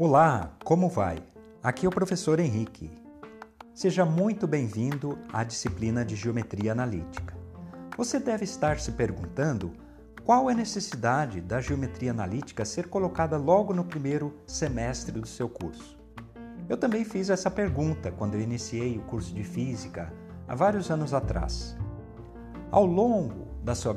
Olá, como vai? Aqui é o professor Henrique. Seja muito bem-vindo à disciplina de Geometria Analítica. Você deve estar se perguntando qual é a necessidade da geometria analítica ser colocada logo no primeiro semestre do seu curso. Eu também fiz essa pergunta quando eu iniciei o curso de Física há vários anos atrás. Ao longo da sua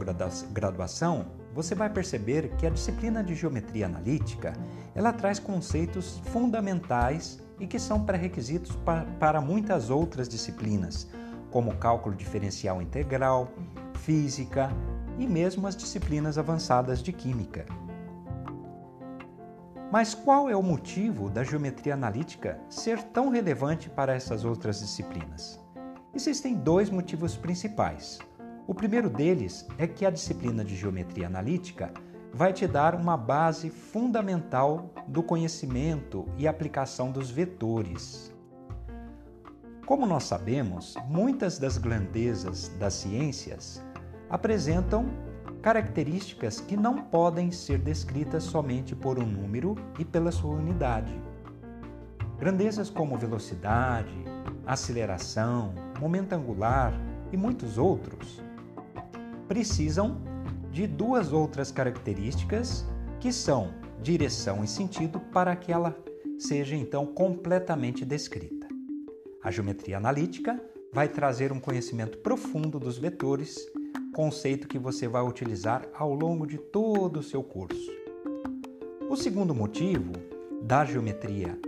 graduação, você vai perceber que a disciplina de geometria analítica ela traz conceitos fundamentais e que são pré-requisitos para muitas outras disciplinas, como cálculo diferencial integral, física e mesmo as disciplinas avançadas de química. Mas qual é o motivo da geometria analítica ser tão relevante para essas outras disciplinas? Existem dois motivos principais. O primeiro deles é que a disciplina de geometria analítica vai te dar uma base fundamental do conhecimento e aplicação dos vetores. Como nós sabemos, muitas das grandezas das ciências apresentam características que não podem ser descritas somente por um número e pela sua unidade. Grandezas como velocidade, aceleração, momento angular e muitos outros precisam de duas outras características que são direção e sentido para que ela seja então completamente descrita. A geometria analítica vai trazer um conhecimento profundo dos vetores, conceito que você vai utilizar ao longo de todo o seu curso. O segundo motivo da geometria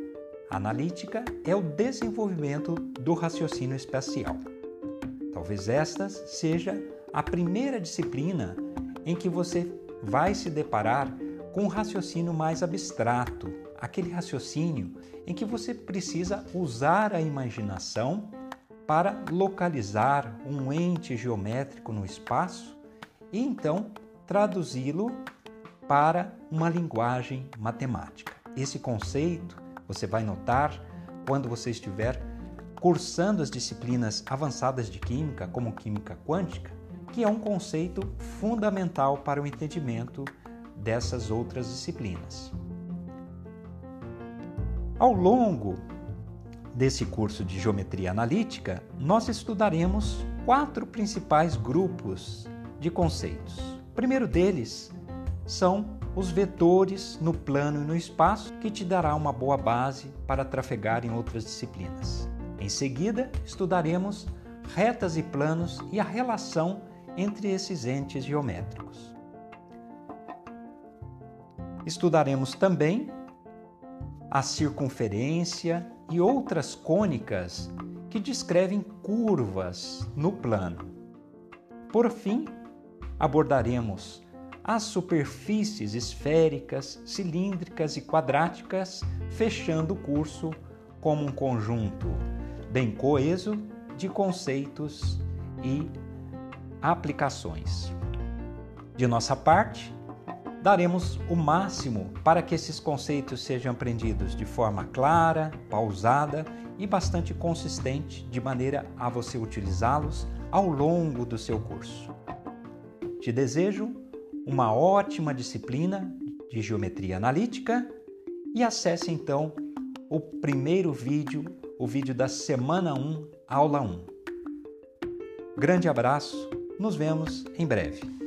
analítica é o desenvolvimento do raciocínio espacial. Talvez esta seja a primeira disciplina em que você vai se deparar com um raciocínio mais abstrato, aquele raciocínio em que você precisa usar a imaginação para localizar um ente geométrico no espaço e então traduzi-lo para uma linguagem matemática. Esse conceito você vai notar quando você estiver cursando as disciplinas avançadas de química, como química quântica, que é um conceito fundamental para o entendimento dessas outras disciplinas. Ao longo desse curso de geometria analítica, nós estudaremos quatro principais grupos de conceitos. O primeiro deles são os vetores no plano e no espaço, que te dará uma boa base para trafegar em outras disciplinas. Em seguida, estudaremos retas e planos e a relação entre esses entes geométricos. Estudaremos também a circunferência e outras cônicas que descrevem curvas no plano. Por fim, abordaremos as superfícies esféricas, cilíndricas e quadráticas, fechando o curso como um conjunto bem coeso de conceitos e aplicações. De nossa parte, daremos o máximo para que esses conceitos sejam aprendidos de forma clara, pausada e bastante consistente, de maneira a você utilizá-los ao longo do seu curso. Te desejo uma ótima disciplina de geometria analítica e acesse então o primeiro vídeo, o vídeo da semana 1, aula 1. Grande abraço nos vemos em breve.